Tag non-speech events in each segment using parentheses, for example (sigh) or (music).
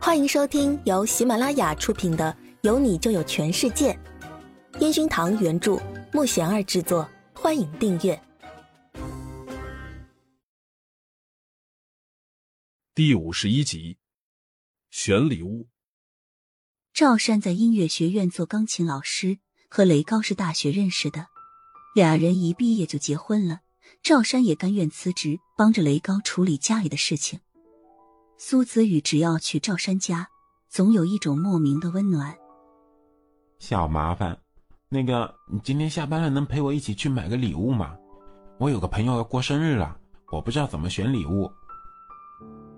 欢迎收听由喜马拉雅出品的《有你就有全世界》，烟熏堂原著，木贤儿制作。欢迎订阅第五十一集，选礼物。赵山在音乐学院做钢琴老师，和雷高是大学认识的，俩人一毕业就结婚了。赵山也甘愿辞职，帮着雷高处理家里的事情。苏子宇只要去赵山家，总有一种莫名的温暖。小麻烦，那个你今天下班了，能陪我一起去买个礼物吗？我有个朋友要过生日了，我不知道怎么选礼物。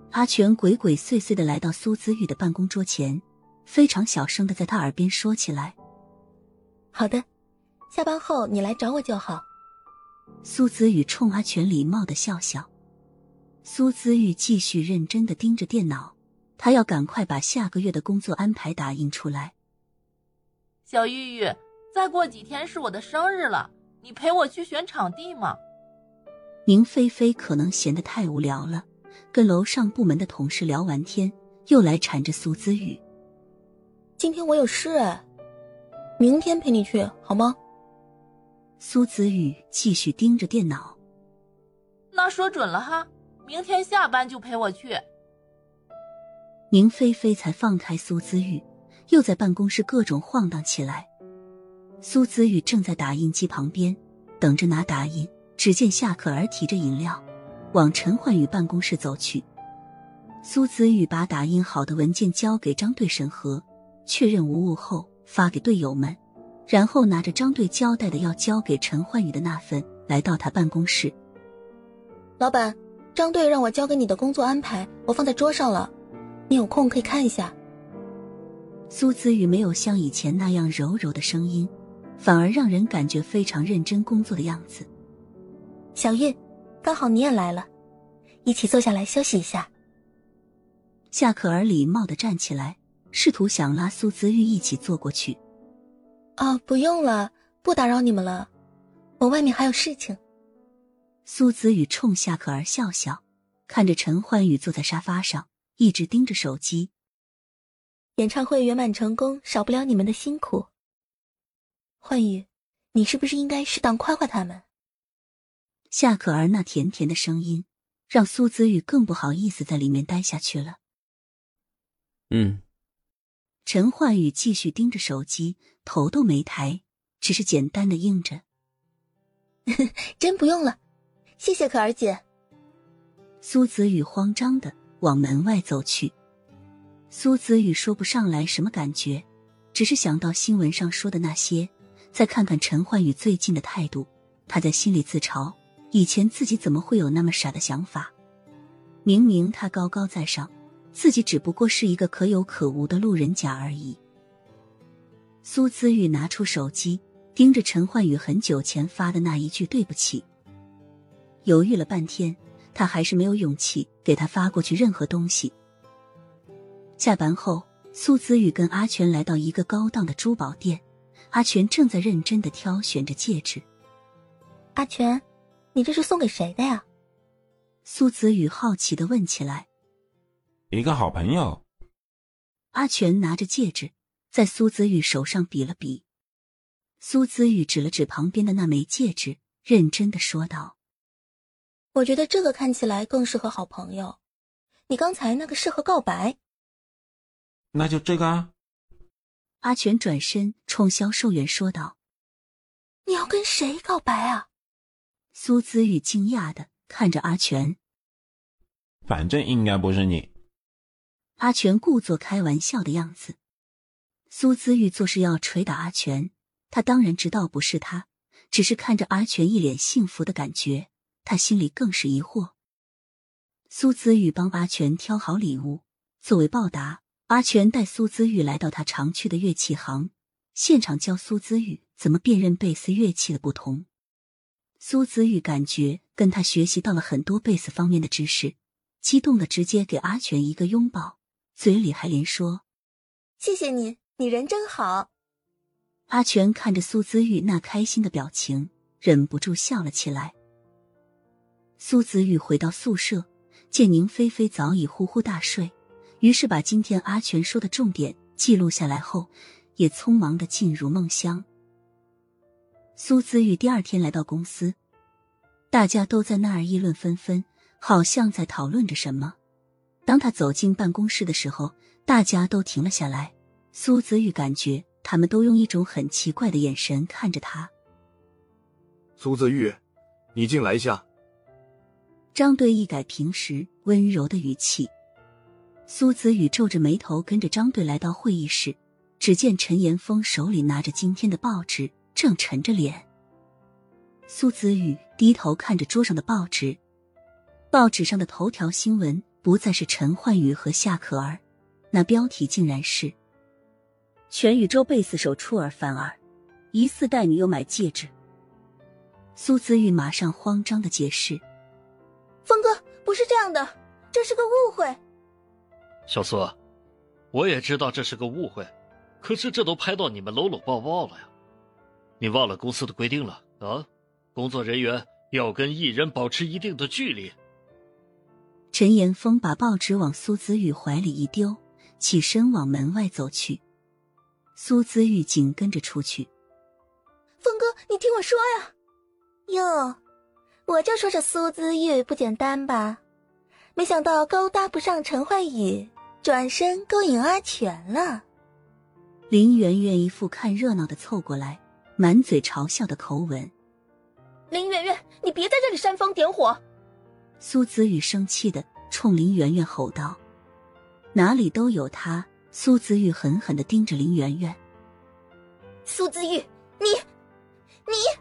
阿全鬼鬼祟祟的来到苏子玉的办公桌前，非常小声的在他耳边说起来：“好的，下班后你来找我就好。”苏子宇冲阿全礼貌的笑笑。苏姿玉继续认真的盯着电脑，他要赶快把下个月的工作安排打印出来。小玉玉，再过几天是我的生日了，你陪我去选场地吗？宁菲菲可能闲得太无聊了，跟楼上部门的同事聊完天，又来缠着苏姿玉。今天我有事哎，明天陪你去好吗？苏子玉继续盯着电脑。那说准了哈。明天下班就陪我去。宁菲菲才放开苏姿玉，又在办公室各种晃荡起来。苏姿玉正在打印机旁边等着拿打印，只见夏可儿提着饮料往陈焕宇办公室走去。苏子玉把打印好的文件交给张队审核，确认无误后发给队友们，然后拿着张队交代的要交给陈焕宇的那份，来到他办公室。老板。张队让我交给你的工作安排，我放在桌上了，你有空可以看一下。苏子玉没有像以前那样柔柔的声音，反而让人感觉非常认真工作的样子。小玉，刚好你也来了，一起坐下来休息一下。夏可儿礼貌的站起来，试图想拉苏子玉一起坐过去。哦，不用了，不打扰你们了，我外面还有事情。苏子宇冲夏可儿笑笑，看着陈焕宇坐在沙发上，一直盯着手机。演唱会圆满成功，少不了你们的辛苦。焕宇，你是不是应该适当夸夸他们？夏可儿那甜甜的声音，让苏子宇更不好意思在里面待下去了。嗯。陈焕宇继续盯着手机，头都没抬，只是简单的应着：“ (laughs) 真不用了。”谢谢可儿姐。苏子宇慌张的往门外走去。苏子宇说不上来什么感觉，只是想到新闻上说的那些，再看看陈焕宇最近的态度，他在心里自嘲：以前自己怎么会有那么傻的想法？明明他高高在上，自己只不过是一个可有可无的路人甲而已。苏子玉拿出手机，盯着陈焕宇很久前发的那一句“对不起”。犹豫了半天，他还是没有勇气给他发过去任何东西。下班后，苏子宇跟阿全来到一个高档的珠宝店，阿全正在认真的挑选着戒指。阿全，你这是送给谁的呀？苏子宇好奇的问起来。一个好朋友。阿全拿着戒指在苏子宇手上比了比，苏子宇指了指旁边的那枚戒指，认真的说道。我觉得这个看起来更适合好朋友，你刚才那个适合告白。那就这个啊。阿全转身冲销售员说道：“你要跟谁告白啊？”苏子玉惊讶的看着阿全。反正应该不是你。阿全故作开玩笑的样子。苏子玉做事要捶打阿全，他当然知道不是他，只是看着阿全一脸幸福的感觉。他心里更是疑惑。苏子玉帮阿全挑好礼物，作为报答，阿全带苏子玉来到他常去的乐器行，现场教苏子玉怎么辨认贝斯乐器的不同。苏子玉感觉跟他学习到了很多贝斯方面的知识，激动的直接给阿全一个拥抱，嘴里还连说：“谢谢你，你人真好。”阿全看着苏子玉那开心的表情，忍不住笑了起来。苏子玉回到宿舍，见宁菲菲早已呼呼大睡，于是把今天阿全说的重点记录下来后，也匆忙的进入梦乡。苏子玉第二天来到公司，大家都在那儿议论纷纷，好像在讨论着什么。当他走进办公室的时候，大家都停了下来。苏子玉感觉他们都用一种很奇怪的眼神看着他。苏子玉，你进来一下。张队一改平时温柔的语气，苏子宇皱着眉头跟着张队来到会议室。只见陈岩峰手里拿着今天的报纸，正沉着脸。苏子宇低头看着桌上的报纸，报纸上的头条新闻不再是陈焕宇和夏可儿，那标题竟然是“全宇宙贝斯手出尔反尔，疑似带女友买戒指”。苏子玉马上慌张的解释。峰哥，不是这样的，这是个误会。小苏，我也知道这是个误会，可是这都拍到你们搂搂抱抱了呀，你忘了公司的规定了啊？工作人员要跟艺人保持一定的距离。陈岩峰把报纸往苏子玉怀里一丢，起身往门外走去，苏子玉紧跟着出去。峰哥，你听我说呀，哟。我就说这苏姿玉不简单吧，没想到勾搭不上陈焕宇，转身勾引阿全了。林媛媛一副看热闹的凑过来，满嘴嘲笑的口吻。林媛媛，你别在这里煽风点火！苏子玉生气的冲林媛媛吼道：“哪里都有他！”苏子玉狠狠的盯着林媛媛。苏子玉，你，你。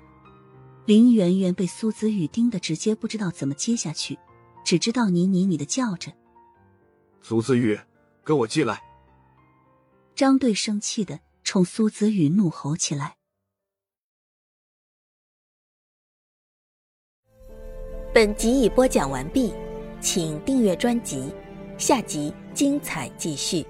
林媛媛被苏子雨盯得直接不知道怎么接下去，只知道你你你的叫着。苏子玉，跟我进来！张队生气的冲苏子雨怒吼起来。本集已播讲完毕，请订阅专辑，下集精彩继续。